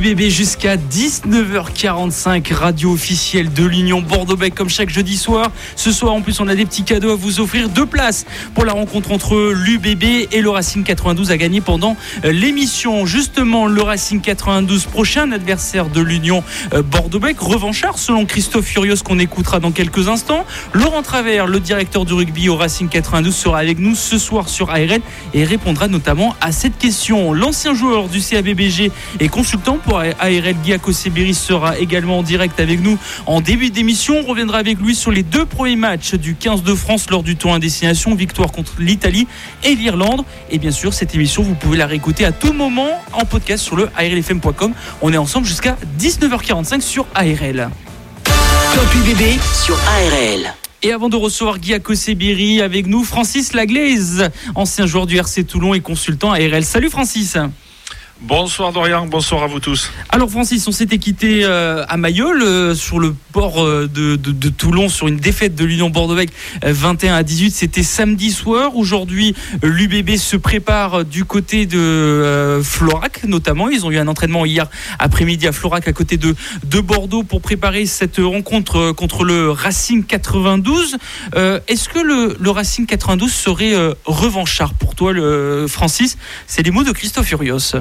UBB jusqu'à 19h45, radio officielle de l'Union Bordeaux-Bec comme chaque jeudi soir. Ce soir en plus on a des petits cadeaux à vous offrir, deux places pour la rencontre entre l'UBB et le Racing 92 à gagner pendant euh, l'émission. Justement le Racing 92 prochain adversaire de l'Union euh, Bordeaux-Bec, revanchard selon Christophe Furios qu'on écoutera dans quelques instants. Laurent Travers, le directeur du rugby au Racing 92 sera avec nous ce soir sur ARN et répondra notamment à cette question. L'ancien joueur du CABBG et consultant pour ARL Guiaco Seberi sera également en direct avec nous en début d'émission. On reviendra avec lui sur les deux premiers matchs du 15 de France lors du tour à destination, victoire contre l'Italie et l'Irlande. Et bien sûr, cette émission, vous pouvez la réécouter à tout moment en podcast sur le arlfm.com. On est ensemble jusqu'à 19h45 sur ARL. Top UBB sur ARL. Et avant de recevoir Guy avec nous, Francis Laglaise, ancien joueur du RC Toulon et consultant ARL. Salut Francis. Bonsoir Dorian, bonsoir à vous tous. Alors Francis, on s'était quitté euh, à Mayol euh, sur le port euh, de, Toulon sur une défaite de l'Union Bordeaux 21 à 18. C'était samedi soir. Aujourd'hui, l'UBB se prépare du côté de Florac notamment. Ils ont eu un entraînement hier après-midi à Florac à côté de, de Bordeaux pour préparer cette rencontre contre le Racing 92. Est-ce que le, Racing 92 serait revanchard pour toi, Francis? C'est les mots de Christophe Furios.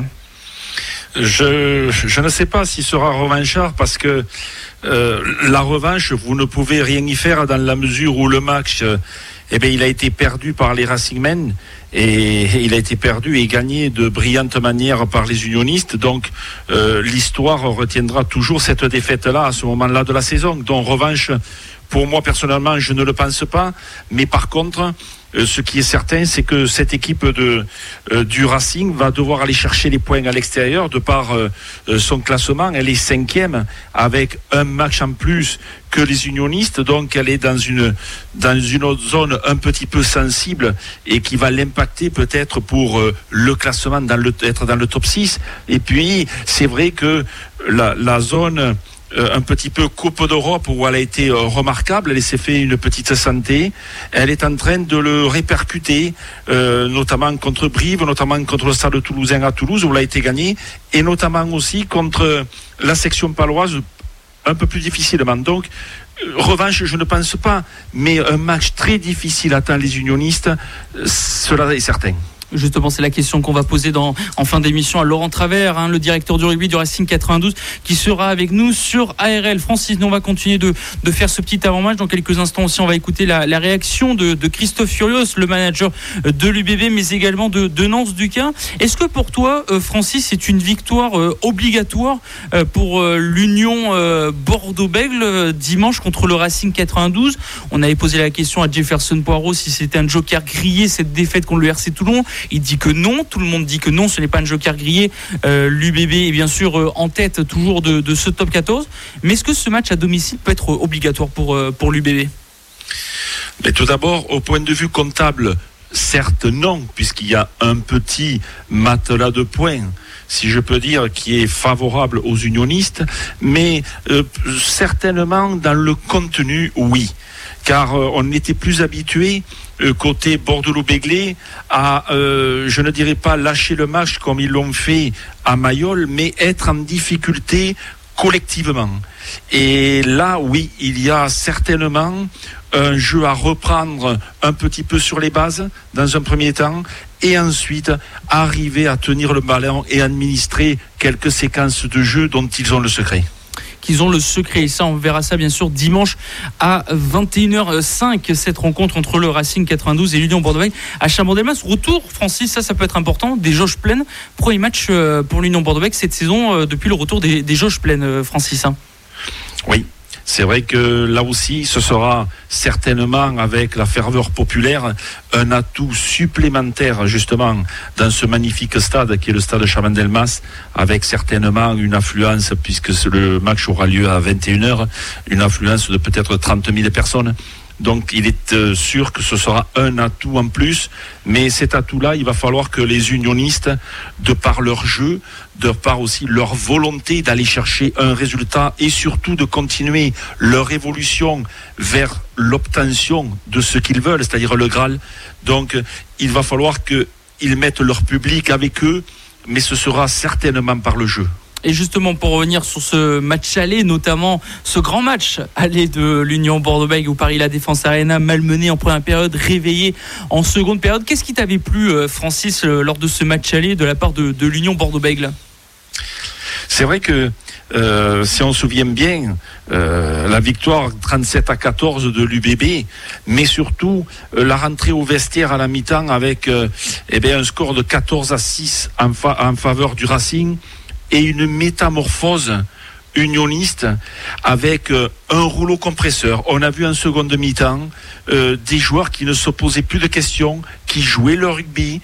Je, je ne sais pas s'il sera revanchard parce que euh, la revanche, vous ne pouvez rien y faire dans la mesure où le match, euh, eh bien, il a été perdu par les Racingmen et, il a été perdu et gagné de brillante manière par les unionistes. Donc euh, l'histoire retiendra toujours cette défaite-là à ce moment-là de la saison. Donc revanche, pour moi personnellement, je ne le pense pas. Mais par contre, euh, ce qui est certain, c'est que cette équipe de, euh, du Racing va devoir aller chercher les points à l'extérieur de par euh, son classement. Elle est cinquième avec un match en plus que les unionistes, donc elle est dans une dans une autre zone un petit peu sensible et qui va l'impacter peut-être pour le classement dans être dans le top 6. Et puis c'est vrai que la, zone un petit peu Coupe d'Europe où elle a été euh, remarquable, elle s'est fait une petite santé. Elle est en train de le répercuter, euh, notamment contre Brive, notamment contre le Stade toulousain à Toulouse où elle a été gagnée, et notamment aussi contre la section paloise un peu plus difficilement. Donc, revanche, je ne pense pas, mais un match très difficile attend les unionistes, cela est certain. Justement, c'est la question qu'on va poser dans, en fin d'émission à Laurent Travers, hein, le directeur du rugby du Racing 92, qui sera avec nous sur ARL. Francis, nous on va continuer de, de faire ce petit avant-match. Dans quelques instants aussi, on va écouter la, la réaction de, Christophe Furios, le manager de l'UBB, mais également de, de Nance Duquin. Est-ce que pour toi, euh, Francis, c'est une victoire euh, obligatoire euh, pour l'Union Bordeaux-Bègle dimanche contre le Racing 92 On avait posé la question à Jefferson Poirot si c'était un joker grillé cette défaite contre le RC Toulon. Il dit que non. Tout le monde dit que non, ce n'est pas un joker grillé. Euh, L'UBB est bien sûr euh, en tête toujours de, ce top 14. Mais est-ce que ce match à domicile peut être obligatoire pour, euh, pour l'UBB Mais tout d'abord, au point de vue comptable, certes non, puisqu'il y a un petit matelas de points si je peux dire, qui est favorable aux unionistes, mais certainement dans le contenu, oui car euh, on n'était plus habitué euh, côté Bordeaux-Béglé à, euh, je ne dirais pas lâcher le match comme ils l'ont fait à Mayol, mais être en difficulté collectivement. Et là, oui, il y a certainement un jeu à reprendre un petit peu sur les bases dans un premier temps et ensuite arriver à tenir le ballon et administrer quelques séquences de jeu dont ils ont le secret qu'ils ont le secret. Et ça, on verra ça bien sûr dimanche à 21h05, cette rencontre entre le Racing 92 et l'Union Bordeaux à Chabandelmas. Retour, Francis, ça, ça peut être important, des jauges pleines. Premier match euh, pour l'Union Bordeaux cette saison euh, depuis le retour des, jauges pleines, euh, Francis. Hein. Oui, c'est vrai que là aussi, ce sera certainement avec la ferveur populaire un atout supplémentaire justement dans ce magnifique stade qui est le stade Chabandelmas, avec certainement une affluence, puisque le match aura lieu à 21h, une affluence de peut-être 30 000 personnes. Donc il est euh, sûr que ce sera un atout en plus, mais cet atout-là, il va falloir que les unionistes, de par leur jeu, de par aussi leur volonté d'aller chercher un résultat et surtout de continuer leur évolution vers l'obtention de ce qu'ils veulent, c'est-à-dire le Graal. Donc il va falloir qu'ils mettent leur public avec eux, mais ce sera certainement par le jeu. Et justement, pour revenir sur ce match aller, notamment ce grand match aller de l'Union Bordeaux-Bègles où Paris La Défense Arena, malmené en première période, réveillé en seconde période. Qu'est-ce qui t'avait plu, euh, Francis, euh, lors de ce match aller de la part de, l'Union Bordeaux-Bègles? C'est vrai que euh, si on se souvient bien, la victoire 37 à 14 de l'UBB, mais surtout la rentrée au vestiaire à la mi-temps avec eh bien, un score de 14 à 6 en, en faveur du Racing et une métamorphose unioniste avec euh, un rouleau compresseur. On a vu en seconde mi-temps euh, des joueurs qui ne se posaient plus de questions, qui jouaient le rugby.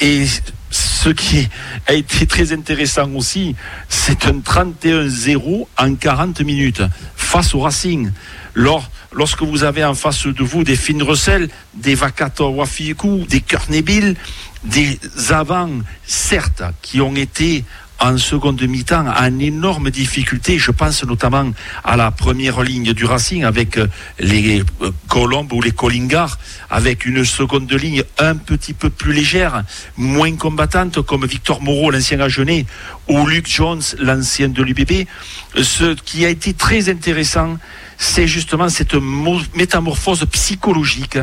Et ce qui a été très intéressant aussi, c'est un 31-0 en 40 minutes face au Racing. Lors, lorsque vous avez en face de vous des Finn Russell, des Vakato Wafiku, des Kurnebil, des avants, certes, qui ont été en seconde mi-temps en énorme difficulté. Je pense notamment à la première ligne du Racing avec euh, les euh, Colombes ou les Collingars, avec une seconde ligne un petit peu plus légère, moins combattante, comme Victor Moreau, l'ancien Agenais, ou Luke Jones, l'ancien de l'UBB. Ce qui a été très intéressant, c'est justement cette métamorphose psychologique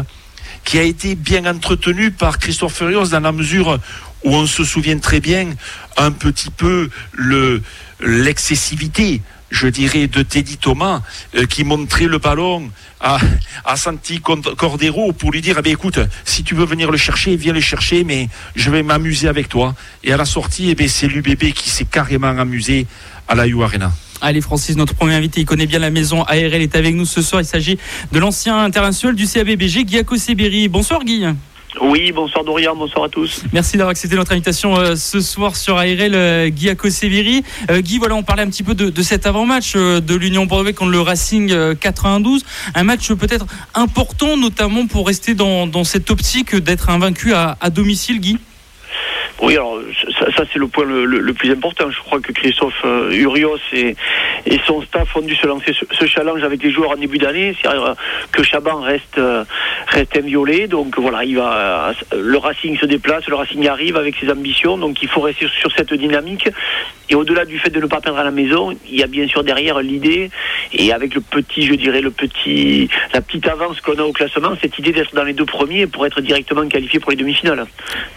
qui a été bien entretenue par Christophe Furios dans la mesure où on se souvient très bien un petit peu le l'excessivité je dirais, de Teddy Thomas, euh, qui montrait le ballon à, Santi Cordero pour lui dire eh écoute, si tu veux venir le chercher, viens le chercher, mais je vais m'amuser avec toi. Et à la sortie, eh c'est l'UBB qui s'est carrément amusé à la U Arena. Allez Francis, notre premier invité, il connaît bien la maison ARL, est avec nous ce soir. Il s'agit de l'ancien international du CABBG, Guy Akoseberi. Bonsoir Guy. Oui, bonsoir Dorian, bonsoir à tous. Merci d'avoir accepté notre invitation euh, ce soir sur ARL, euh, Guy Akoseviri. Euh, Guy, voilà, on parlait un petit peu de, cet avant-match de l'Union Bordeaux contre le Racing 92. Un match peut-être important, notamment pour rester dans, cette optique d'être invaincu à, à domicile, Guy oui, alors ça, c'est le point le, plus important. Je crois que Christophe euh, Urios et, et, son staff ont dû se lancer ce, challenge avec les joueurs en début d'année, c'est-à-dire euh, que Chaban reste euh, reste inviolé. Donc voilà, il va le Racing se déplace, le Racing arrive avec ses ambitions, donc il faut rester sur cette dynamique. Et au-delà du fait de ne pas perdre à la maison, il y a bien sûr derrière l'idée et avec le petit, je dirais le petit, la petite avance qu'on a au classement, cette idée d'être dans les deux premiers pour être directement qualifié pour les demi-finales.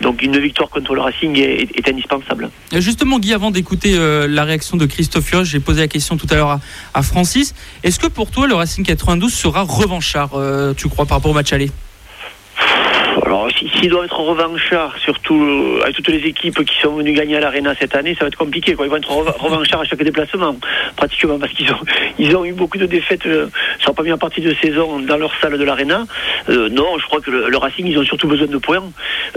Donc une victoire contre le Racing est, indispensable. Justement, Guy, avant d'écouter euh, la réaction de Christophe Fioche, j'ai posé la question tout à l'heure à, Francis. Est-ce que pour toi, le Racing 92 sera revanchard, euh, tu crois, par rapport au match aller? Alors, s'il doit être revanchard, surtout euh, avec toutes les équipes qui sont venues gagner à l'Arena cette année, ça va être compliqué. Quoi. Ils vont être revanchards à chaque déplacement, pratiquement, parce qu'ils ont, ils ont eu beaucoup de défaites euh, sur la première partie de saison dans leur salle de l'Arena. Euh, non, je crois que le, Racing, ils ont surtout besoin de points.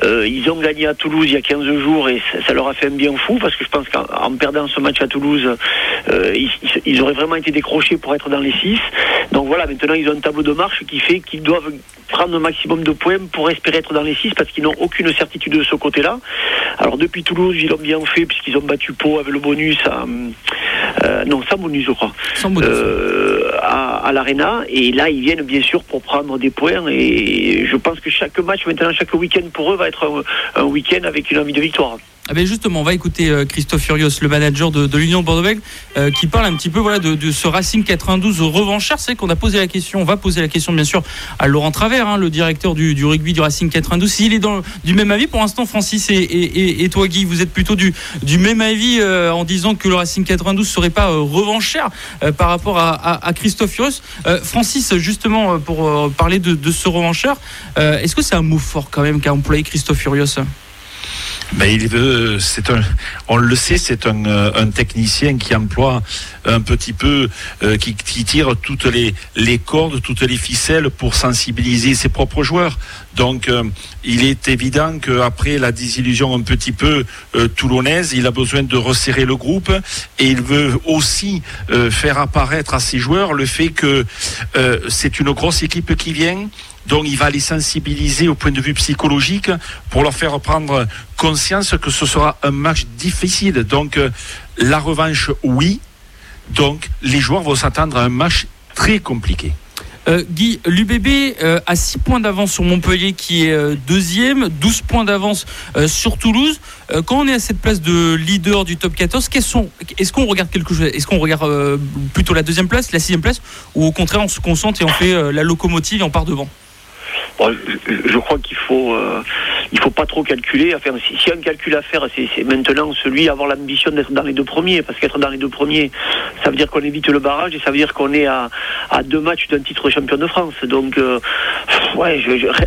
ils ont gagné à Toulouse il y a 15 jours et ça, leur a fait un bien fou, parce que je pense qu'en perdant ce match à Toulouse, ils, ils, auraient vraiment été décrochés pour être dans les 6. Donc voilà, maintenant, ils ont un tableau de marche qui fait qu'ils doivent prendre un maximum de points pour espérer être dans les 6 parce qu'ils n'ont aucune certitude de ce côté-là. Alors depuis Toulouse, ils l'ont bien fait puisqu'ils ont battu Pau avec le bonus à, euh, non, sans bonus, je crois. Sans bonus. Euh, à, à l'Arena. Et là, ils viennent bien sûr pour prendre des points. Et je pense que chaque match, maintenant, chaque week-end pour eux va être un week-end avec une envie de victoire. Ah ben justement, on va écouter euh, Christophe Furios, le manager de, l'Union bordeaux euh, qui parle un petit peu voilà, de, ce Racing 92 revanchard. C'est qu'on a posé la question, on va poser la question bien sûr à Laurent Travers, hein, le directeur du, rugby du Racing 92. S'il est dans, du même avis, pour l'instant, Francis et, toi, Guy, vous êtes plutôt du, même avis euh, en disant que le Racing 92 ne serait pas revanchard par rapport à, Christophe Furios. Francis, justement, pour parler de, ce revanchard, est-ce que c'est un mot fort quand même qu'a employé Christophe Furios? Mais il veut, c'est un, on le sait, c'est un, euh, un, technicien qui emploie un petit peu, euh, qui, qui, tire toutes les, les cordes, toutes les ficelles pour sensibiliser ses propres joueurs. Donc, euh, il est évident qu'après la désillusion un petit peu euh, toulonnaise, il a besoin de resserrer le groupe et il veut aussi euh, faire apparaître à ses joueurs le fait que c'est une grosse équipe qui vient, donc il va les sensibiliser au point de vue psychologique pour leur faire prendre conscience que ce sera un match difficile. Donc la revanche, oui. Donc les joueurs vont s'attendre à un match très compliqué. Euh, Guy, l'UBB euh, a 6 points d'avance sur Montpellier qui est euh, deuxième, 12 points d'avance sur Toulouse. quand on est à cette place de leader du top 14, est-ce qu'on regarde quelque chose Est-ce qu'on regarde plutôt la deuxième place, la sixième place, ou au contraire on se concentre et on fait la locomotive et on part devant? Je, crois qu'il faut, euh, il faut pas trop calculer. Enfin, si, un calcul à faire, c'est maintenant celui d'avoir l'ambition d'être dans les deux premiers, parce qu'être dans les deux premiers, ça veut dire qu'on évite le barrage et ça veut dire qu'on est à, deux matchs d'un titre champion de France. Donc, euh, ouais,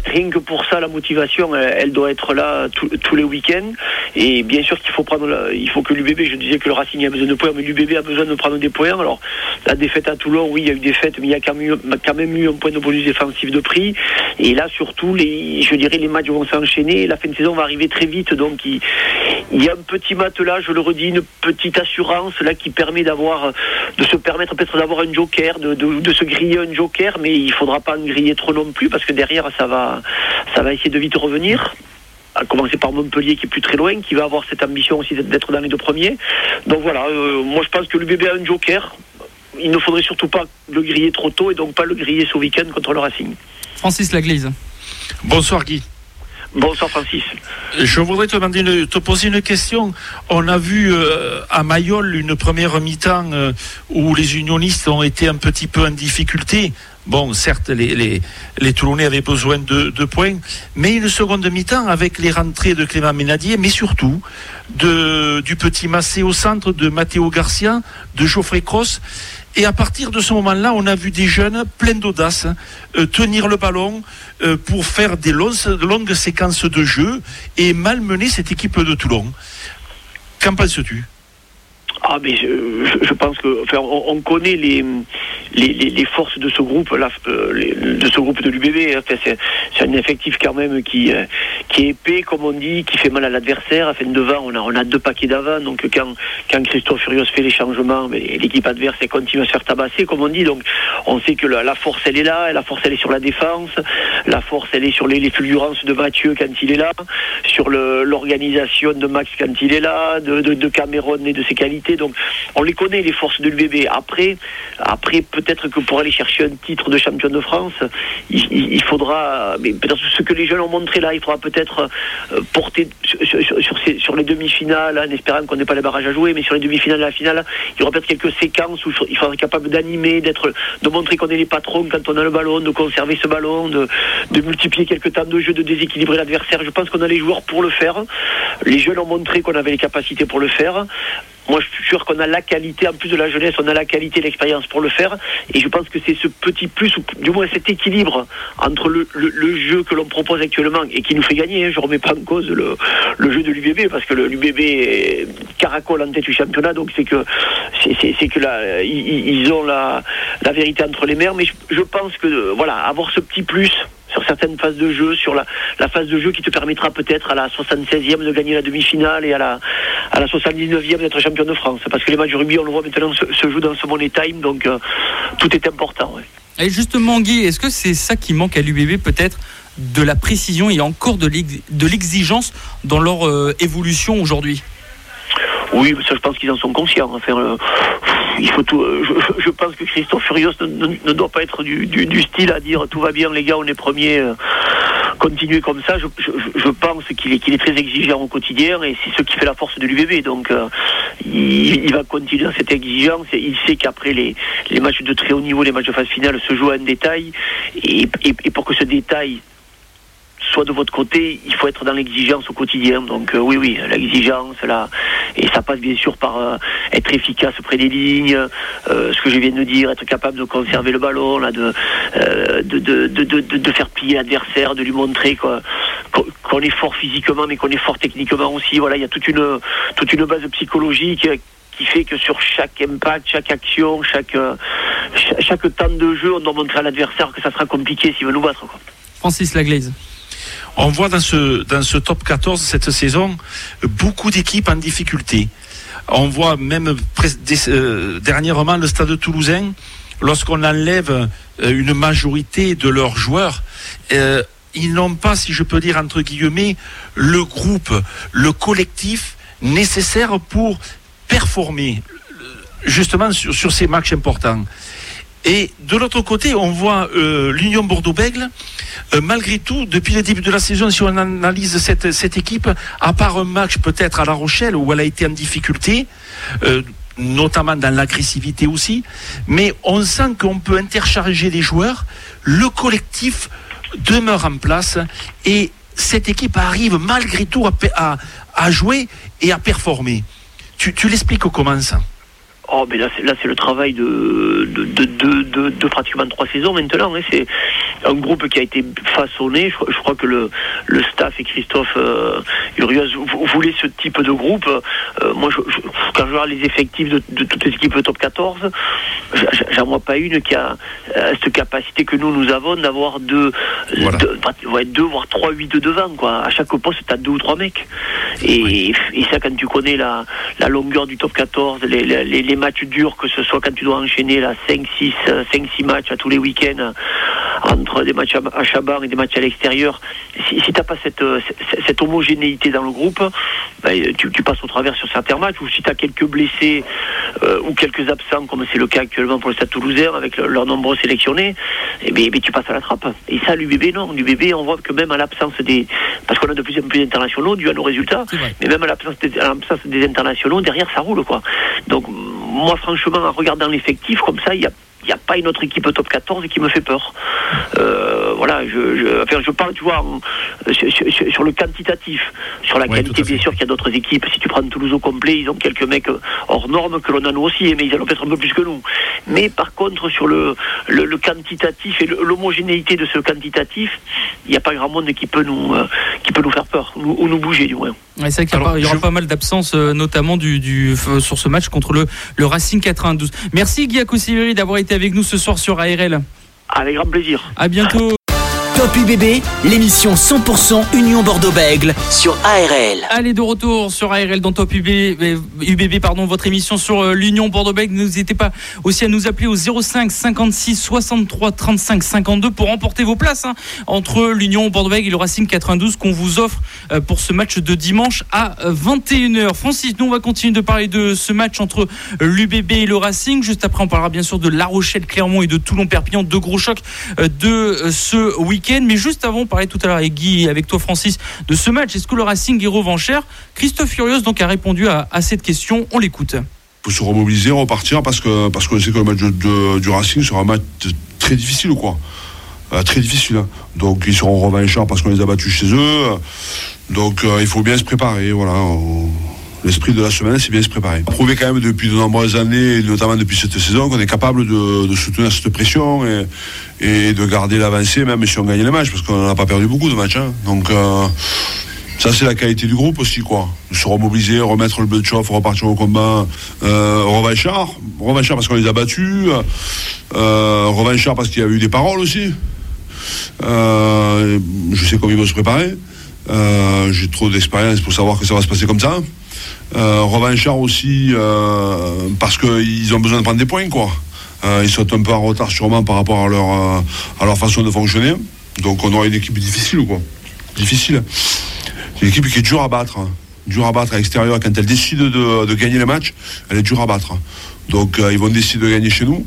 rien que pour ça, la motivation, elle, doit être là tous les week-ends. Et bien sûr qu'il faut prendre, il faut que l'UBB, je disais que le Racing a besoin de points, mais l'UBB a besoin de prendre des points. Alors, la défaite à Toulon, oui, il y a eu des défaite, mais il y a quand même eu un point de bonus défensif de prix. Et là, surtout, les, je dirais, les matchs vont s'enchaîner. La fin de saison va arriver très vite. Donc, il, y a un petit matelas, je le redis, une petite assurance là qui permet d'avoir, de se permettre peut-être d'avoir un joker, de, se griller un joker, mais il faudra pas en griller trop non plus parce que derrière, ça va, ça va essayer de vite revenir à commencer par Montpellier qui est plus très loin, qui va avoir cette ambition aussi d'être dans les deux premiers. Donc voilà, euh, moi je pense que l'UBB a un joker. Il ne faudrait surtout pas le griller trop tôt et donc pas le griller ce week-end contre le Racing. Francis Laglise. Bonsoir Guy. Bonsoir Francis. Je voudrais te, demander te poser une question. On a vu euh, à Mayol une première mi-temps euh, où les unionistes ont été un petit peu en difficulté. Bon, certes, les, les, Toulonnais avaient besoin de, de, points, mais une seconde mi-temps avec les rentrées de Clément Ménadier, mais surtout de, du petit Massé au centre, de Matteo Garcia, de Geoffrey Cross. Et à partir de ce moment-là, on a vu des jeunes pleins d'audace euh, tenir le ballon euh, pour faire des longues, séquences de jeu et malmener cette équipe de Toulon. Qu'en penses-tu? Ah mais je, pense que enfin, on connaît les les, forces de ce groupe, là, euh, de ce groupe de l'UBB. Hein. c'est un effectif quand même qui, euh, qui est épais, comme on dit, qui fait mal à l'adversaire. Enfin, devant, on a, on a deux paquets d'avant. Donc, quand, quand Christophe Furios fait les changements, l'équipe adverse continue à se faire tabasser, comme on dit. Donc, on sait que la, force, elle est là. La force, elle est sur la défense. La force, elle est sur les, les fulgurances de Mathieu quand il est là. Sur l'organisation de Max quand il est là. De, de Cameron et de ses qualités. Donc, on les connaît, les forces de l'UBB. Après, après, peut-être que pour aller chercher un titre de champion de France, il, faudra, mais peut-être ce que les jeunes ont montré là, il faudra peut-être euh, porter sur, les demi-finales, en espérant qu'on n'ait pas les barrages à jouer, mais sur les demi-finales et la finale, il y aura peut-être quelques séquences où il faudra être capable d'animer, d'être, de montrer qu'on est les patrons quand on a le ballon, de conserver ce ballon, de, de multiplier quelques temps de jeu, de déséquilibrer l'adversaire. Je pense qu'on a les joueurs pour le faire. Les jeunes ont montré qu'on avait les capacités pour le faire. Moi, je suis sûr qu'on a la qualité, en plus de la jeunesse, on a la qualité, l'expérience pour le faire. Et je pense que c'est ce petit plus, ou du moins cet équilibre entre le, jeu que l'on propose actuellement et qui nous fait gagner. Hein. Je ne remets pas en cause le, jeu de l'UBB parce que l'UBB caracole en tête du championnat. Donc c'est que c'est que là, ils, ont la, vérité entre les mers. Mais je pense que voilà, avoir ce petit plus sur certaines phases de jeu, sur la, phase de jeu qui te permettra peut-être à la 76e de gagner la demi-finale et à la, à la 79e d'être champion de France. Parce que les matchs de rugby, on le voit maintenant, se, jouent dans ce money time, donc euh, tout est important. Et justement, Guy, est-ce que c'est ça qui manque à l'UBB peut-être de la précision et encore de l'exigence dans leur euh, évolution aujourd'hui? Oui, ça, je pense qu'ils en sont conscients. Enfin, euh, il faut tout. Euh, je, pense que Christophe Furios ne, doit pas être du, style à dire tout va bien, les gars, on est premiers. Euh, continuer comme ça, je, pense qu'il est, très exigeant au quotidien et c'est ce qui fait la force de l'UBB. Donc il, va continuer dans cette exigence. Et il sait qu'après les, matchs de très haut niveau, les matchs de phase finale se jouent à un détail. et pour que ce détail soit de votre côté, il faut être dans l'exigence au quotidien. Donc euh, oui, oui, l'exigence, là, et ça passe bien sûr par euh, être efficace près des lignes, euh, ce que je viens de dire, être capable de conserver le ballon, là, de, de, de, de, de, faire plier l'adversaire, de lui montrer qu'on est fort physiquement, mais qu'on est fort techniquement aussi. Voilà, il y a toute une, toute une base psychologique qui fait que sur chaque impact, chaque action, chaque, chaque, temps de jeu, on doit montrer à l'adversaire que ça sera compliqué s'il veut nous battre. Francis Laglaise. On voit dans ce, dans ce top 14 cette saison beaucoup d'équipes en difficulté. On voit même euh, dernièrement le stade toulousain, lorsqu'on enlève euh, une majorité de leurs joueurs, euh, ils n'ont pas, si je peux dire entre guillemets, le groupe, le collectif nécessaire pour performer justement sur, ces matchs importants. Et de l'autre côté, on voit l'Union Bordeaux-Bègle, malgré tout, depuis le début de la saison, si on analyse cette, cette équipe, à part un match peut-être à La Rochelle où elle a été en difficulté, notamment dans l'agressivité aussi, mais on sent qu'on peut intercharger les joueurs, le collectif demeure en place et cette équipe arrive malgré tout à, jouer et à performer. Tu, tu l'expliques comment ça? Oh, mais là, c'est, là, c'est le travail de, de, de, pratiquement trois saisons maintenant. Hein. C'est un groupe qui a été façonné. Je, crois que le, le staff et Christophe euh, Urios voulaient ce type de groupe. Euh, moi, je, quand je vois les effectifs de, toutes les équipes top 14, j'en vois pas une qui a euh, cette capacité que nous, nous avons d'avoir deux, deux, voire trois, huit de devant. Quoi. À chaque poste, tu as deux ou trois mecs. Et, et, ça, quand tu connais la, la longueur du top 14, les, les, les matchs durs, que ce soit quand tu dois enchaîner là 5 6 5 6 matchs à tous les week-ends entre des matchs à Chaban et des matchs à l'extérieur. Si, si tu n'as pas cette, cette, homogénéité dans le groupe, ben, tu, tu, passes au travers sur certains matchs ou si tu as quelques blessés euh, ou quelques absents comme c'est le cas actuellement pour le Stade Toulousain avec leur nombreux sélectionnés, eh bien, tu passes à la trappe. Et ça l'UBB non, l'UBB on voit que même à l'absence des parce qu'on a de plus en plus d'internationaux dû à nos résultats, mais même à l'absence des, des internationaux derrière ça roule quoi. Donc moi, franchement, en regardant l'effectif, comme ça, il y a il n'y a pas une autre équipe top 14 qui me fait peur. Euh, voilà, je, je, enfin, je parle, tu vois, sur, le quantitatif, sur la qualité, bien sûr qu'il y a d'autres équipes. Si tu prends Toulouse au complet, ils ont quelques mecs hors normes que l'on a nous aussi, mais ils en ont peut-être un peu plus que nous. Mais par contre, sur le, le, quantitatif et l'homogénéité de ce quantitatif, il n'y a pas grand monde qui peut nous, euh, qui peut nous faire peur, ou nous bouger du moins. c'est vrai qu'il y, aura pas mal d'absences, euh, notamment du, du, sur ce match contre le, le Racing 92. Merci Guy Akosiveri d'avoir été avec nous ce soir sur ARL. Avec grand plaisir. À bientôt. Top UBB, l'émission 100% Union Bordeaux-Bègle sur ARL. Allez de retour sur ARL dans Top UBB, UBB pardon, votre émission sur euh, l'Union Bordeaux-Bègle. N'hésitez pas aussi à nous appeler au 05 56 63 35 52 pour remporter vos places hein, entre l'Union Bordeaux-Bègle et le Racing 92 qu'on vous offre euh, pour ce match de dimanche à 21h. Francis, nous on va continuer de parler de ce match entre l'UBB et le Racing. Juste après, on parlera bien sûr de La Rochelle, Clermont et de Toulon-Perpignan, deux gros chocs euh, de ce week-end. Mais juste avant, on parlait tout à l'heure avec Guy avec toi, Francis, de ce match. Est-ce que le Racing est revanchère Christophe Furios donc a répondu à, cette question. On l'écoute. Il faut se remobiliser, repartir parce que parce qu'on sait que le match du Racing sera un match très difficile, quoi. Euh, très difficile. Hein. Donc ils seront revanchards parce qu'on les a battus chez eux. Donc euh, il faut bien se préparer. Voilà l'esprit de la semaine, c'est bien se préparer. Prouvé quand même depuis de nombreuses années, notamment depuis cette saison, qu'on est capable de, soutenir cette pression et, de garder l'avancée, même si on gagne les matchs, parce qu'on n'a pas perdu beaucoup de matchs. Hein. Donc, euh, ça, c'est la qualité du groupe aussi, quoi. Se remobiliser, remettre le bleu de repartir au combat. Euh, revanchard, revanchard parce qu'on les a battus. Euh, revanchard parce qu'il y a eu des paroles aussi. Euh, je sais comment ils vont se préparer. J'ai trop d'expérience pour savoir que ça va se passer comme ça. Euh, revanchard aussi euh, parce qu'ils ont besoin de prendre des points, quoi. Euh, ils sont un peu en retard sûrement par rapport à leur, à leur façon de fonctionner. Donc on aura une équipe difficile, quoi. Difficile. Une équipe qui est dure à battre. Hein. Dure à battre à l'extérieur. Quand elle décide de, gagner les matchs, elle est dure à battre. Donc ils vont décider de gagner chez nous.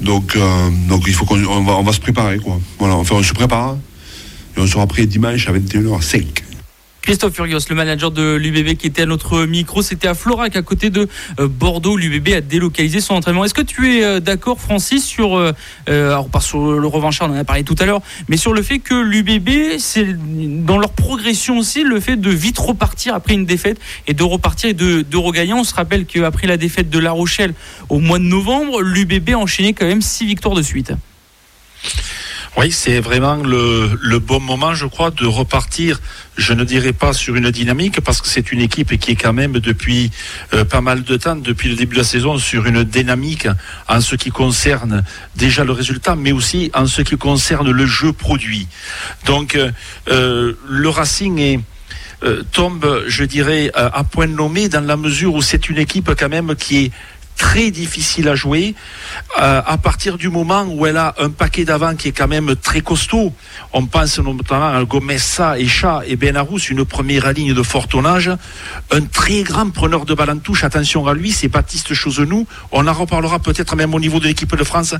Donc, donc il faut qu'on va, on va se préparer, quoi. Voilà, enfin on se prépare. Et on sera prêt dimanche à 21h05. Christophe Furios, le manager de l'UBB qui était à notre micro, c'était à Florac, à côté de euh, Bordeaux. L'UBB a délocalisé son entraînement. Est-ce que tu es euh, d'accord, Francis, sur, euh, alors sur le revanchard, on en a parlé tout à l'heure, mais sur le fait que l'UBB, dans leur progression aussi, le fait de vite repartir après une défaite et de repartir et de, de regagner. On se rappelle qu'après la défaite de La Rochelle au mois de novembre, l'UBB a enchaîné quand même six victoires de suite. Oui, c'est vraiment le, bon moment, je crois, de repartir, je ne dirais pas sur une dynamique, parce que c'est une équipe qui est quand même depuis euh, pas mal de temps, depuis le début de la saison, sur une dynamique en ce qui concerne déjà le résultat, mais aussi en ce qui concerne le jeu produit. Donc, euh, le Racing. Euh, tombe, je dirais, à point nommé dans la mesure où c'est une équipe quand même qui est très difficile à jouer euh, à partir du moment où elle a un paquet d'avant qui est quand même très costaud. On pense notamment à Gomessa, Echa et Benarous, une première ligne de fort tonnage. Un très grand preneur de balle en touche, attention à lui, c'est Baptiste Chosenou. On en reparlera peut-être même au niveau de l'équipe de France.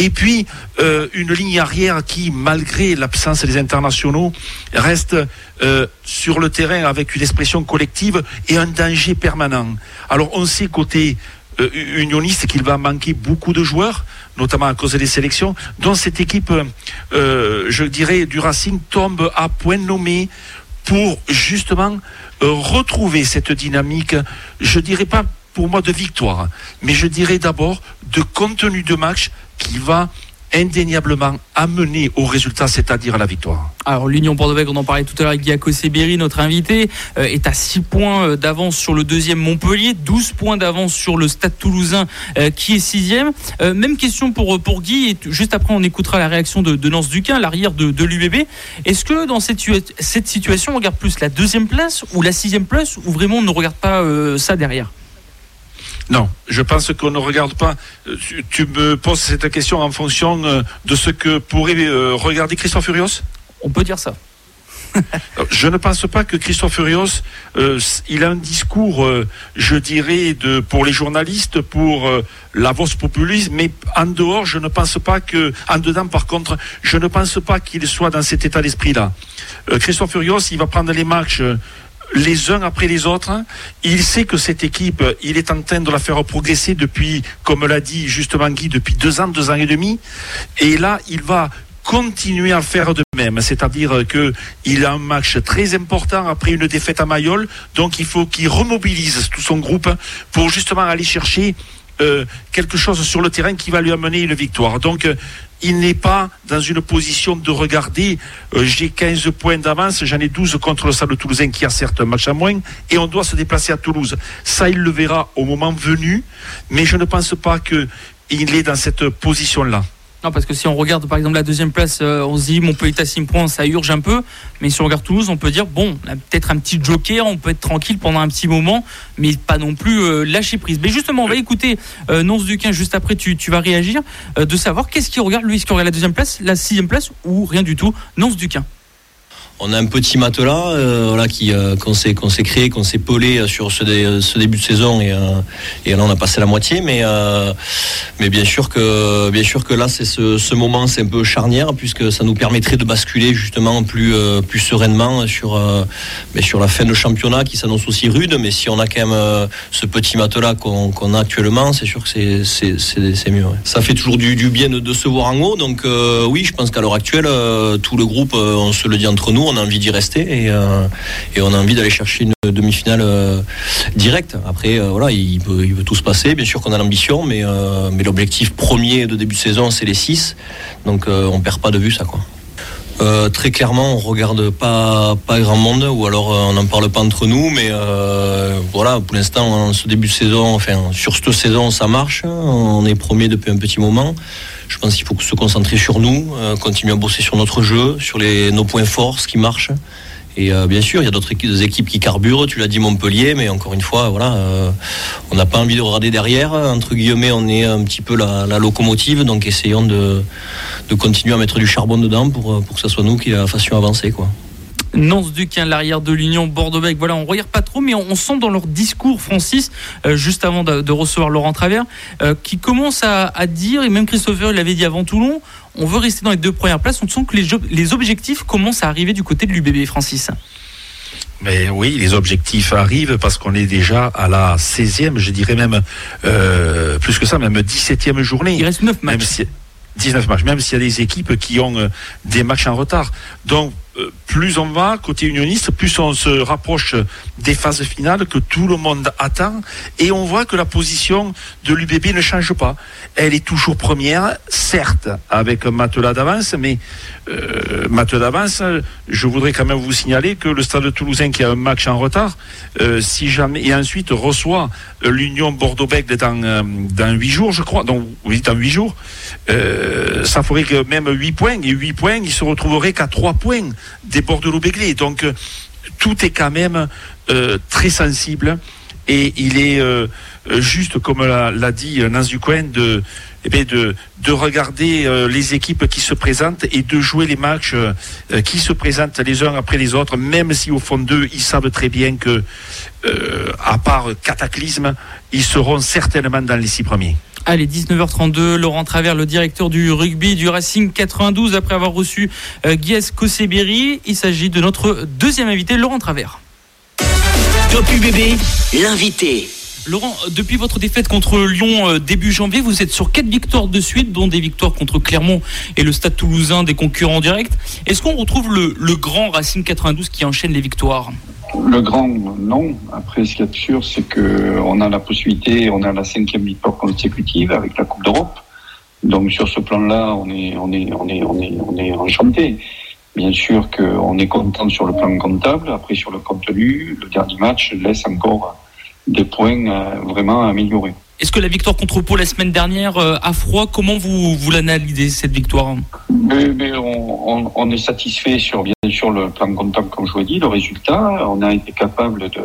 Et puis, euh, une ligne arrière qui, malgré l'absence des internationaux, reste euh, sur le terrain avec une expression collective et un danger permanent. Alors, on sait côté euh, unioniste qu'il va manquer beaucoup de joueurs, notamment à cause des sélections. dont cette équipe, euh, je dirais, du Racing tombe à point nommé pour justement euh, retrouver cette dynamique, je dirais pas pour moi de victoire, mais je dirais d'abord de contenu de match qui va indéniablement amené au résultat, c'est-à-dire à la victoire. Alors l'Union bordeaux on en parlait tout à l'heure avec Giaco Seberi, notre invité, euh, est à 6 points euh, d'avance sur le deuxième Montpellier, 12 points d'avance sur le Stade toulousain euh, qui est sixième. même question pour, Guy, et juste après on écoutera la réaction de, Nance Duquin, l'arrière de, de l'UBB. Est-ce que dans cette, cette situation, on regarde plus la deuxième place ou la sixième place, ou vraiment on ne regarde pas ça derrière? Non, je pense qu'on ne regarde pas. Euh, tu, me poses cette question en fonction euh, de ce que pourrait euh, regarder Christophe Furios On peut dire ça. je ne pense pas que Christophe Furios, il a un discours, je dirais, de, pour les journalistes, pour la voix populiste, mais en dehors, je ne pense pas que, en dedans, par contre, je ne pense pas qu'il soit dans cet état d'esprit-là. Christophe Furios, il va prendre les matchs les uns après les autres. Il sait que cette équipe, il est en train de la faire progresser depuis, comme l'a dit justement Guy, depuis deux ans, deux ans et demi. Et là, il va continuer à faire de même. C'est-à-dire qu'il a un match très important après une défaite à Mayol. Donc il faut qu'il remobilise tout son groupe pour justement aller chercher euh, quelque chose sur le terrain qui va lui amener une victoire. Donc il n'est pas dans une position de regarder euh, j'ai 15 points d'avance, j'en ai 12 contre le Stade Toulousain qui a certes un match à moins et on doit se déplacer à Toulouse. Ça, il le verra au moment venu, mais je ne pense pas qu'il est dans cette position-là. Non, parce que si on regarde par exemple la deuxième place, euh, on se dit Montpellier à 6 points, ça urge un peu. Mais si on regarde Toulouse, on peut dire bon, peut-être un petit joker, on peut être tranquille pendant un petit moment, mais pas non plus euh, lâcher prise. Mais justement, on va écouter euh, Nonce Duquin juste après, tu, vas réagir, de savoir qu'est-ce qu'il regarde, lui, est-ce qu'il regarde la deuxième place, la sixième place ou rien du tout. Nonce Duquin on a un petit matelas euh, qui, euh, qu'on, s'est, qu'on s'est créé, qu'on s'est pelé euh, sur ce, début de saison et, là on a passé la moitié. Mais, bien, sûr que, là, c'est ce, moment, c'est un peu charnière puisque ça nous permettrait de basculer justement plus, sereinement sur, mais sur la fin de championnat qui s'annonce aussi rude. Mais si on a quand même ce petit matelas qu'on, a actuellement, c'est sûr que c'est, c'est, c'est, mieux. Ça fait toujours du, du, bien de, se voir en haut. Donc oui, je pense qu'à l'heure actuelle, tout le groupe, on se le dit entre nous on a envie d'y rester et, euh, on a envie d'aller chercher une demi-finale euh, directe. Après, euh, il peut, tout se passer. Bien sûr qu'on a l'ambition, mais, l'objectif premier de début de saison, c'est les 6. Donc on perd pas de vue ça. Très clairement, on regarde pas, pas grand monde, ou alors on n'en parle pas entre nous, mais voilà, pour l'instant, en ce début de saison, enfin, sur cette saison, ça marche. On est premier depuis un petit moment. Je pense qu'il faut se concentrer sur nous, euh, continuer à bosser sur notre jeu, sur les, nos points forts, ce qui marche. Et euh, bien sûr, il y a d'autres équipes, qui carburent. Tu l'as dit Montpellier, mais encore une fois, voilà, euh, on n'a pas envie de regarder derrière. Entre guillemets, on est un petit peu la, locomotive, donc essayons de, continuer à mettre du charbon dedans pour, pour que ce soit nous qui la fassions avancer, quoi. Nance Duquin, l'arrière de l'Union Bordeaux-Bègles. Voilà, on regarde pas trop, mais on, sent dans leur discours, Francis, euh, juste avant de, recevoir Laurent Travers, euh, qui commence à, dire, et même Christopher l'avait dit avant Toulon, on veut rester dans les deux premières places. On sent que les, objectifs commencent à arriver du côté de l'UBB, Francis. Mais oui, les objectifs arrivent parce qu'on est déjà à la 16e, je dirais même euh, plus que ça, même 17e journée. Il reste 9 matchs. 19 matchs, même s'il y a des équipes qui ont des matchs en retard. Donc, euh, plus on va côté unioniste, plus on se rapproche des phases finales que tout le monde attend. Et on voit que la position de l'UBB ne change pas. Elle est toujours première, certes, avec un matelas d'avance, mais euh, d'avance, je voudrais quand même vous signaler que le Stade Toulousain qui a un match en retard, euh, si jamais et ensuite reçoit euh, l'Union Bordeaux-Bègles dans euh, dans huit jours, je crois. Donc huit jours, ça ferait même 8 points et 8 points, il se retrouverait qu'à 3 points des Bordeaux-Bègles. Donc tout est quand même très sensible et il est juste comme l'a dit Nance Ducoin de eh bien, de, de regarder euh, les équipes qui se présentent et de jouer les matchs euh, qui se présentent les uns après les autres, même si au fond d'eux, ils savent très bien que, euh, à part cataclysme, ils seront certainement dans les six premiers. Allez, 19h32, Laurent Travers, le directeur du rugby du Racing 92, après avoir reçu euh, Guies Kosseberi. Il s'agit de notre deuxième invité, Laurent Travers. Top UBB, l'invité. Laurent, depuis votre défaite contre Lyon euh, début janvier, vous êtes sur quatre victoires de suite, dont des victoires contre Clermont et le Stade Toulousain, des concurrents directs. Est-ce qu'on retrouve le, grand Racing 92 qui enchaîne les victoires? Le grand, non. Après, ce qu'il y a de sûr, c'est qu'on a la possibilité, on a la cinquième victoire consécutive avec la Coupe d'Europe. Donc, sur ce plan-là, on est, on est, on est, on est, on est enchanté. Bien sûr qu'on est content sur le plan comptable. Après, sur le contenu, le dernier match laisse encore des points euh, vraiment à améliorer. Est-ce que la victoire contre Pau la semaine dernière euh, à froid, comment vous, vous l'analysez cette victoire Mais, mais on, on- on est satisfait sur bien sûr le plan comptable, comme je vous ai dit, le résultat. On a été capable de,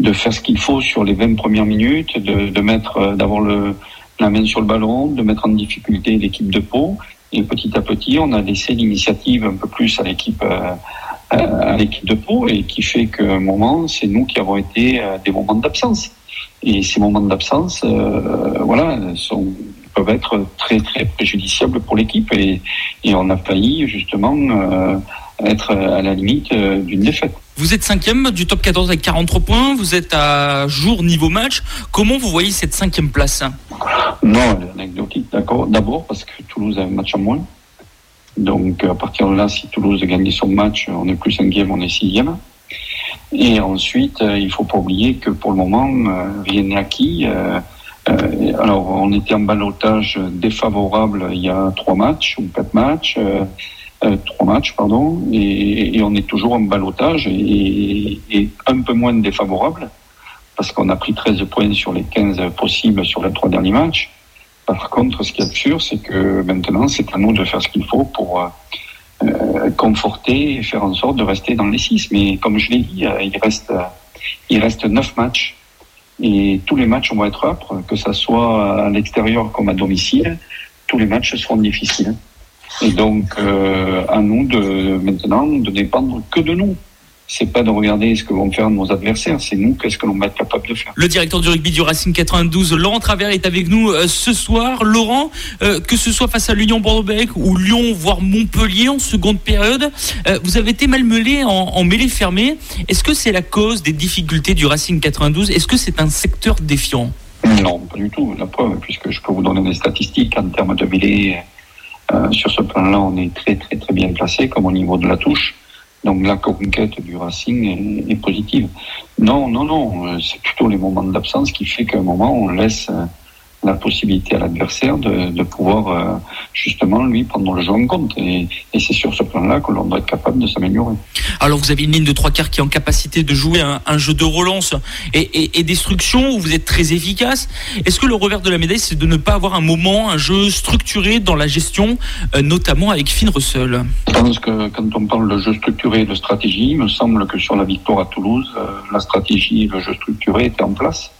de faire ce qu'il faut sur les 20 premières minutes, de, de mettre, euh, d'avoir le, la main sur le ballon, de mettre en difficulté l'équipe de Pau. Et petit à petit, on a laissé l'initiative un peu plus à l'équipe euh, à l'équipe de Pau et qui fait qu'à un moment, c'est nous qui avons été euh, des moments d'absence. Et ces moments d'absence, euh, voilà, sont, peuvent être très très préjudiciables pour l'équipe et, et on a failli justement euh, être à la limite euh, d'une défaite. Vous êtes cinquième du top 14 avec 43 points, vous êtes à jour niveau match. Comment vous voyez cette cinquième place? Non, elle est anecdotique, d'accord. D'abord parce que Toulouse a un match en moins. Donc à partir de là, si Toulouse a gagné son match, on n'est plus cinquième, on est sixième. Et ensuite, euh, il faut pas oublier que pour le moment, euh, rien n'est acquis. Euh, alors, on était en balotage défavorable il y a trois matchs ou quatre matchs, trois matchs, pardon, et, on est toujours en balotage et, et un peu moins défavorable parce qu'on a pris 13 points sur les 15 possibles sur les trois derniers matchs. Par contre, ce qui est sûr, c'est que maintenant, c'est à nous de faire ce qu'il faut pour euh, euh, conforter et faire en sorte de rester dans les six. Mais comme je l'ai dit, euh, il reste, il reste neuf matchs et tous les matchs vont être âpres, que ça soit à l'extérieur comme à domicile. Tous les matchs seront difficiles. Et donc, à nous de maintenant de dépendre que de nous. C'est pas de regarder ce que vont faire nos adversaires, c'est nous qu'est-ce que l'on va être capable de faire. Le directeur du rugby du Racing 92, Laurent Travers, est avec nous euh, ce soir. Laurent, euh, que ce soit face à l'Union Bordeaux-Bègles ou Lyon, voire Montpellier en seconde période, euh, vous avez été malmené en, en mêlée fermée. Est-ce que c'est la cause des difficultés du Racing 92 Est-ce que c'est un secteur défiant? Non, pas du tout. La preuve, puisque je peux vous donner des statistiques en termes de mêlée. euh, sur ce plan-là, on est très très très bien placé, comme au niveau de la touche. Donc la conquête du Racing est, positive. Non, non, non, euh, c'est plutôt les moments d'absence qui fait qu'à un moment on laisse euh, la possibilité à l'adversaire de, de pouvoir euh, justement lui prendre le jeu en compte. Et, et c'est sur ce plan-là que l'on doit être capable de s'améliorer. Alors vous avez une ligne de trois quarts qui est en capacité de jouer un, jeu de relance et, destruction où vous êtes très efficace. Est-ce que le revers de la médaille, c'est de ne pas avoir un moment, un jeu structuré dans la gestion, euh, notamment avec Finn Russell? Je pense que quand on parle de jeu structuré et de stratégie, il me semble que sur la victoire à Toulouse, euh, la stratégie et le jeu structuré étaient en place.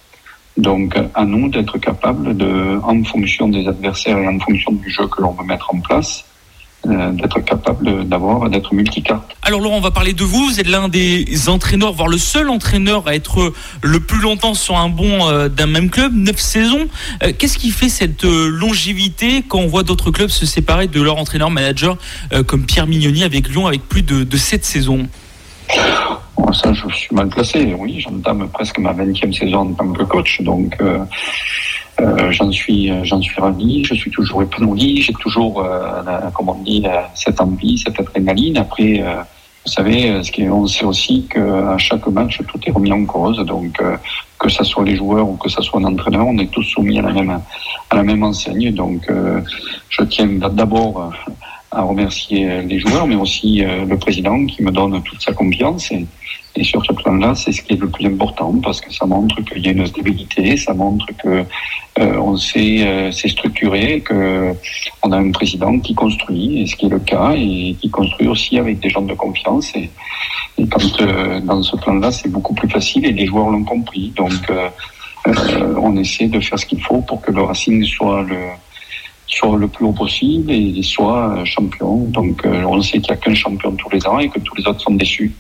Donc à nous d'être capables de, en fonction des adversaires et en fonction du jeu que l'on veut mettre en place, d'être capable d'avoir, d'être multicarte. Alors Laurent, on va parler de vous. Vous êtes l'un des entraîneurs, voire le seul entraîneur à être le plus longtemps sur un bon euh, d'un même club, neuf saisons. Euh, Qu'est-ce qui fait cette euh, longévité quand on voit d'autres clubs se séparer de leur entraîneur-manager euh, comme Pierre Mignoni avec Lyon avec plus de, de sept saisons? Bon, ça, je suis mal placé. Oui, j'entame presque ma 20e saison en tant que coach, donc euh, euh, j'en suis, j'en suis ravi. Je suis toujours épanoui. J'ai toujours, euh, comme on dit, cette envie, cette adrénaline. Après, euh, Vous savez, ce qui on sait aussi qu'à chaque match, tout est remis en cause. Donc, que ce soit les joueurs ou que ce soit un entraîneur, on est tous soumis à la même, à la même enseigne. Donc, je tiens d'abord à remercier les joueurs, mais aussi le président qui me donne toute sa confiance. Et, et sur ce plan-là, c'est ce qui est le plus important parce que ça montre qu'il y a une stabilité, ça montre que euh, on sait euh, c'est structuré, que on a un président qui construit, et ce qui est le cas, et qui construit aussi avec des gens de confiance. Et, et quand euh, dans ce plan-là, c'est beaucoup plus facile et les joueurs l'ont compris. Donc, euh, euh, on essaie de faire ce qu'il faut pour que le Racing soit le soit le plus haut possible et soit champion. Donc, on sait qu'il n'y a qu'un champion tous les ans et que tous les autres sont déçus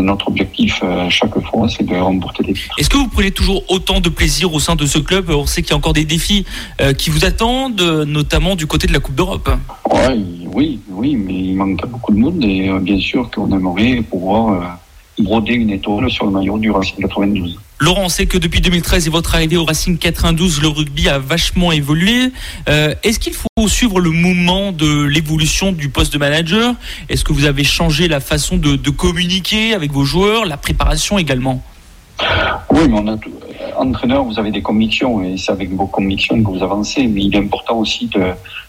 notre objectif euh, chaque fois, c'est de remporter des titres. Est-ce que vous prenez toujours autant de plaisir au sein de ce club? On sait qu'il y a encore des défis euh, qui vous attendent, notamment du côté de la Coupe d'Europe. Oui, oui, oui, mais il manque beaucoup de monde et euh, bien sûr qu'on aimerait pouvoir broder une étoile sur le maillot du Racing 92. Laurent, on sait que depuis 2013 et votre arrivée au Racing 92, le rugby a vachement évolué. Euh, Est-ce qu'il faut suivre le mouvement de l'évolution du poste de manager? Est-ce que vous avez changé la façon de, de, communiquer avec vos joueurs, la préparation également? Oui, mais on a tout. Entraîneur, vous avez des convictions et c'est avec vos convictions que vous avancez. Mais il est important aussi de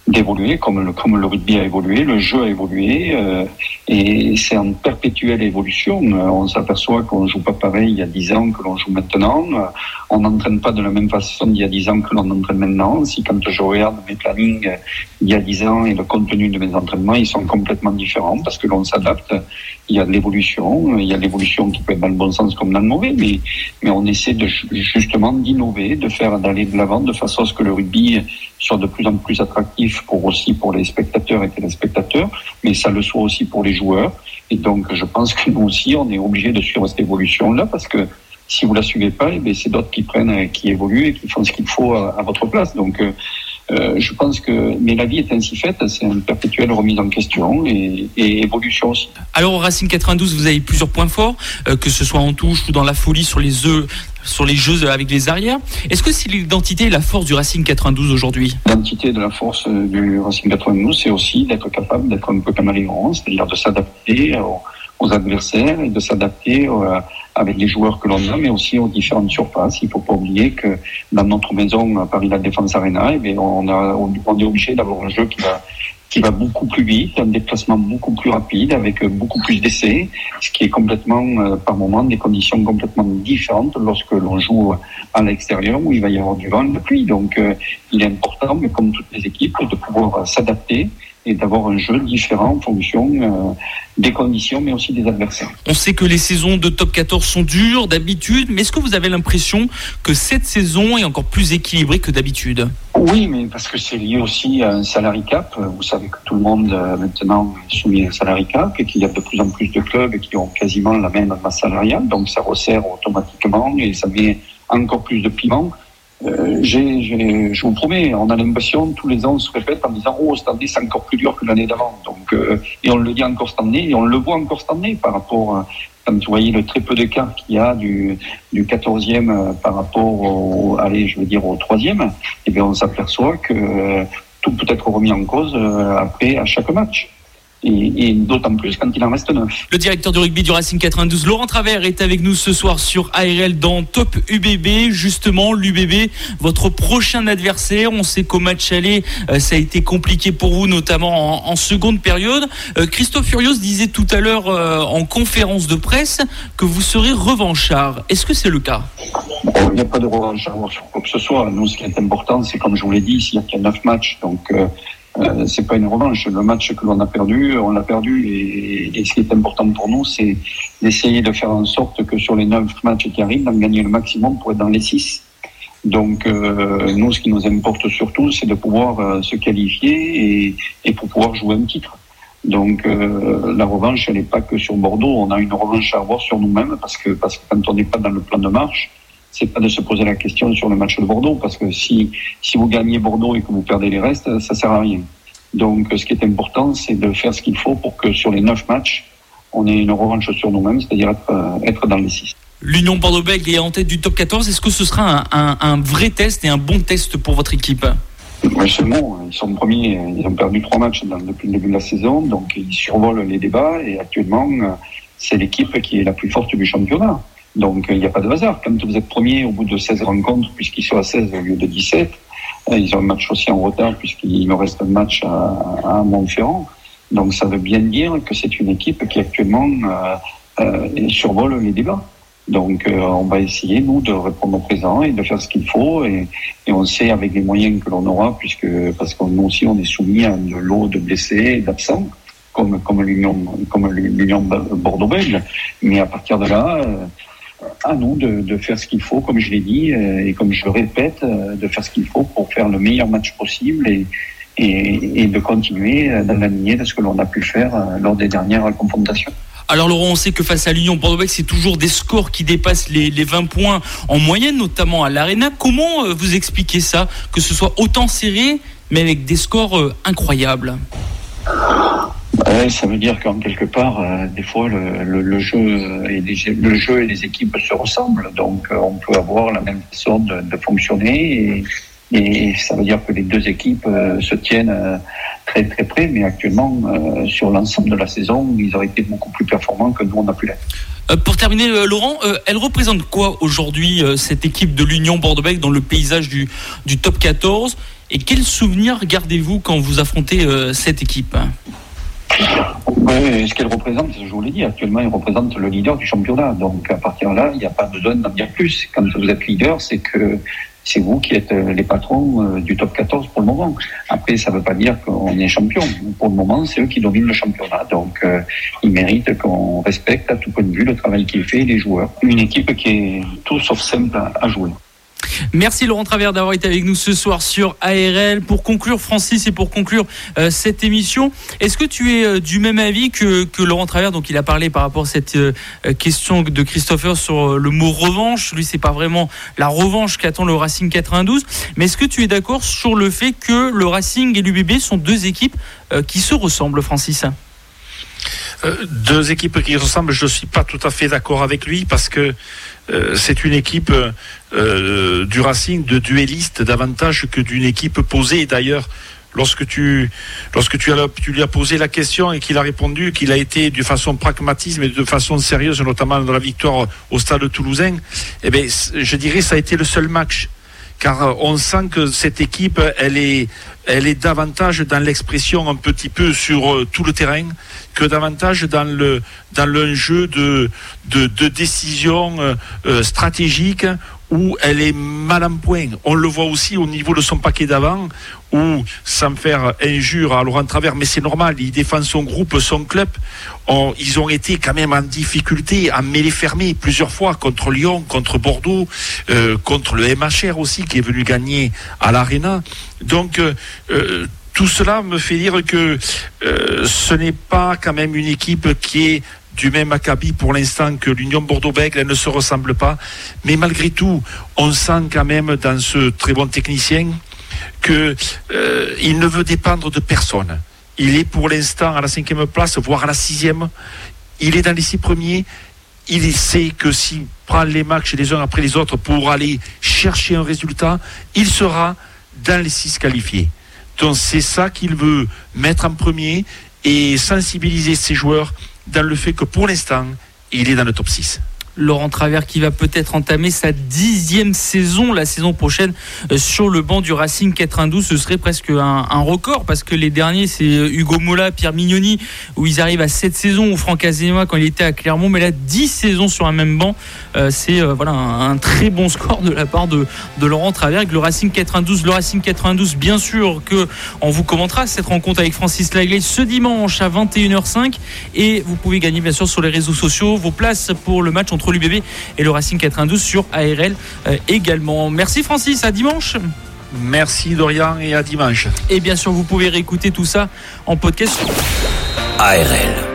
d'évoluer comme le, comme le rugby a évolué, le jeu a évolué euh, et c'est en perpétuelle évolution. Euh, on s'aperçoit qu'on joue pas pareil il y a dix ans que l'on joue maintenant. Euh, on n'entraîne pas de la même façon il y a dix ans que l'on entraîne maintenant. Si quand je regarde mes plannings il y a dix ans et le contenu de mes entraînements, ils sont complètement différents parce que l'on s'adapte. Il y a de l'évolution, il y a l'évolution qui peut être dans le bon sens comme dans le mauvais, mais mais on essaie de justement d'innover, de faire d'aller de l'avant de façon à ce que le rugby soit de plus en plus attractif pour aussi pour les spectateurs et téléspectateurs, mais ça le soit aussi pour les joueurs. Et donc, je pense que nous aussi, on est obligé de suivre cette évolution-là parce que si vous la suivez pas, eh c'est d'autres qui prennent, qui évoluent et qui font ce qu'il faut à, à, votre place. Donc, euh, euh, je pense que, mais la vie est ainsi faite, c'est une perpétuelle remise en question et, et, évolution aussi. Alors au Racing 92, vous avez plusieurs points forts, euh, que ce soit en touche ou dans la folie sur les œufs, sur les jeux avec les arrières. Est-ce que c'est l'identité et la force du Racing 92 aujourd'hui? L'identité de la force du Racing 92, c'est aussi d'être capable d'être un peu caméléon, c'est-à-dire de s'adapter aux, aux, adversaires et de s'adapter avec les joueurs que l'on a, mais aussi aux différentes surfaces. Il ne faut pas oublier que dans notre maison à Paris La Défense Arena, eh bien, on, a, on est obligé d'avoir un jeu qui va qui va beaucoup plus vite, un déplacement beaucoup plus rapide, avec beaucoup plus d'essais, ce qui est complètement, euh, par moment, des conditions complètement différentes lorsque l'on joue à l'extérieur où il va y avoir du vent et de la pluie. Donc, euh, il est important, mais comme toutes les équipes, de pouvoir s'adapter et d'avoir un jeu différent en fonction euh, des conditions, mais aussi des adversaires. On sait que les saisons de top 14 sont dures d'habitude, mais est-ce que vous avez l'impression que cette saison est encore plus équilibrée que d'habitude? Oui, mais parce que c'est lié aussi à un salary cap. Vous savez que tout le monde euh, maintenant est soumis à un salary cap et qu'il y a de plus en plus de clubs qui ont quasiment la même masse salariale, donc ça resserre automatiquement et ça met encore plus de piment. Euh, je vous promets, on a l'impression, tous les ans, on se répète en disant Oh, cette année, c'est encore plus dur que l'année d'avant. Donc, euh, et on le dit encore cette année, et on le voit encore cette année par rapport, à, quand vous voyez le très peu d'écart qu'il y a du, du 14e euh, par rapport au, allez, je veux dire, au 3e, et bien on s'aperçoit que tout peut être remis en cause après à chaque match et, et d'autant plus quand il en reste neuf. Le directeur du rugby du Racing 92, Laurent Travers, est avec nous ce soir sur ARL dans Top UBB. Justement, l'UBB, votre prochain adversaire. On sait qu'au match aller, euh, ça a été compliqué pour vous, notamment en, en seconde période. Euh, Christophe Furios disait tout à l'heure euh, en conférence de presse que vous serez revanchard. Est-ce que c'est le cas? Il n'y a pas de revanchard sur quoi que ce soit. Nous, ce qui est important, c'est comme je vous l'ai dit, s'il y a neuf matchs, donc euh, c'est pas une revanche. Le match que l'on a perdu, on l'a perdu. Et, et, ce qui est important pour nous, c'est d'essayer de faire en sorte que sur les neuf matchs qui arrivent, d'en gagner le maximum pour être dans les six. Donc euh, nous, ce qui nous importe surtout, c'est de pouvoir euh, se qualifier et, et, pour pouvoir jouer un titre. Donc euh, la revanche, elle n'est pas que sur Bordeaux. On a une revanche à avoir sur nous-mêmes parce que parce que quand on n'est pas dans le plan de marche, c'est pas de se poser la question sur le match de Bordeaux, parce que si, si vous gagnez Bordeaux et que vous perdez les restes, ça sert à rien. Donc, ce qui est important, c'est de faire ce qu'il faut pour que sur les neuf matchs, on ait une revanche sur nous-mêmes, c'est-à-dire être, être dans les six. L'Union Bordeaux-Bègles est en tête du top 14. Est-ce que ce sera un, un, un, vrai test et un bon test pour votre équipe? Oui, ils sont premiers, ils ont perdu trois matchs depuis le début de la saison, donc ils survolent les débats et actuellement, c'est l'équipe qui est la plus forte du championnat. Donc il n'y a pas de hasard. Quand vous êtes premier au bout de 16 rencontres, puisqu'ils sont à 16 au lieu de 17, ils ont un match aussi en retard puisqu'il me reste un match à, Montferrand. Donc ça veut bien dire que c'est une équipe qui actuellement euh, euh, survole les débats. Donc euh, on va essayer, nous, de répondre au présent et de faire ce qu'il faut. Et, on sait avec les moyens que l'on aura, puisque parce que nous aussi, on est soumis à de lot de blessés et d'absents, comme, comme l'Union Bordeaux-Bègles. Mais à partir de là, à nous de, faire ce qu'il faut, comme je l'ai dit, euh, et comme je répète, euh, de faire ce qu'il faut pour faire le meilleur match possible et, de continuer dans la de ce que l'on a pu faire lors des dernières confrontations. Alors Laurent, on sait que face à l'Union Bordeaux, c'est toujours des scores qui dépassent les, les 20 points en moyenne, notamment à l'Arena. Comment euh, vous expliquez ça Que ce soit autant serré, mais avec des scores euh, incroyables? Ouais, ça veut dire qu'en quelque part, euh, des fois, le, jeu et les, équipes se ressemblent. Donc, euh, on peut avoir la même façon de, fonctionner. Et, ça veut dire que les deux équipes euh, se tiennent très très près. Mais actuellement, sur l'ensemble de la saison, ils auraient été beaucoup plus performants que nous, on a pu l'être. Pour terminer, Laurent, elle représente quoi aujourd'hui, cette équipe de l'Union Bordeaux-Bègles dans le paysage du, du top 14 Et quels souvenirs gardez-vous quand vous affrontez cette équipe? Oui, ce qu'elle représente, je vous l'ai dit, actuellement, elle représente le leader du championnat. Donc, à partir de là, il n'y a pas besoin d'en dire plus. Quand vous êtes leader, c'est que c'est vous qui êtes les patrons du top 14 pour le moment. Après, ça ne veut pas dire qu'on est champion. Pour le moment, c'est eux qui dominent le championnat. Donc, euh, ils méritent qu'on respecte à tout point de vue le travail qu'il fait et les joueurs. Une équipe qui est tout sauf simple à jouer. Merci Laurent Travers d'avoir été avec nous ce soir sur ARL. Pour conclure, Francis, et pour conclure euh, cette émission, est-ce que tu es euh, du même avis que, Laurent Travers? Donc, il a parlé par rapport à cette euh, question de Christopher sur le mot revanche. Lui, c'est pas vraiment la revanche qu'attend le Racing 92. Mais est-ce que tu es d'accord sur le fait que le Racing et l'UBB sont deux équipes qui se ressemblent, Francis? Deux équipes qui ressemblent, je ne suis pas tout à fait d'accord avec lui parce que c'est une équipe euh, du Racing de duelliste davantage que d'une équipe posée. D'ailleurs, lorsque tu lorsque tu, lui as posé la question et qu'il a répondu qu'il a été de façon pragmatisme et de façon sérieuse, notamment dans la victoire au stade toulousain, eh bien, je dirais ça a été le seul match car on sent que cette équipe, elle est, elle est davantage dans l'expression un petit peu sur euh, tout le terrain que davantage dans le dans le jeu de de, de décision euh, euh, stratégique où elle est mal en point. On le voit aussi au niveau de son paquet d'avant, où, sans faire injure à Laurent Travers, mais c'est normal, il défend son groupe, son club, ils ont été quand même en difficulté, en mêlée fermée plusieurs fois contre Lyon, contre Bordeaux, euh, contre le MHR aussi, qui est venu gagner à l'Arena. Donc, euh, tout cela me fait dire que euh, ce n'est pas quand même une équipe qui est du même acabit pour l'instant que l'Union Bordeaux-Bègles, elle ne se ressemble pas. Mais malgré tout, on sent quand même dans ce très bon technicien qu'il euh, ne veut dépendre de personne. Il est pour l'instant à la cinquième place, voire à la sixième. Il est dans les six premiers. Il sait que s'il prend les matchs les uns après les autres pour aller chercher un résultat, il sera dans les six qualifiés. Donc c'est ça qu'il veut mettre en premier et sensibiliser ses joueurs dans le fait que pour l'instant, il est dans le top 6. Laurent Travers qui va peut-être entamer sa dixième saison la saison prochaine euh, sur le banc du Racing 92. Ce serait presque un, record parce que les derniers, c'est Hugo Mola, Pierre Mignoni, où ils arrivent à cette saison, ou Franck Azema quand il était à Clermont, mais là, 10 saisons sur un même banc, euh, c'est euh, voilà, un, très bon score de la part de, Laurent Travers. Le Racing 92, le Racing 92, bien sûr que on vous commentera cette rencontre avec Francis Lagley ce dimanche à 21h05 et vous pouvez gagner bien sûr sur les réseaux sociaux vos places pour le match entre l'UBB et le Racing 92 sur ARL euh, également. Merci Francis, à dimanche. Merci Dorian et à dimanche. Et bien sûr, vous pouvez réécouter tout ça en podcast. ARL.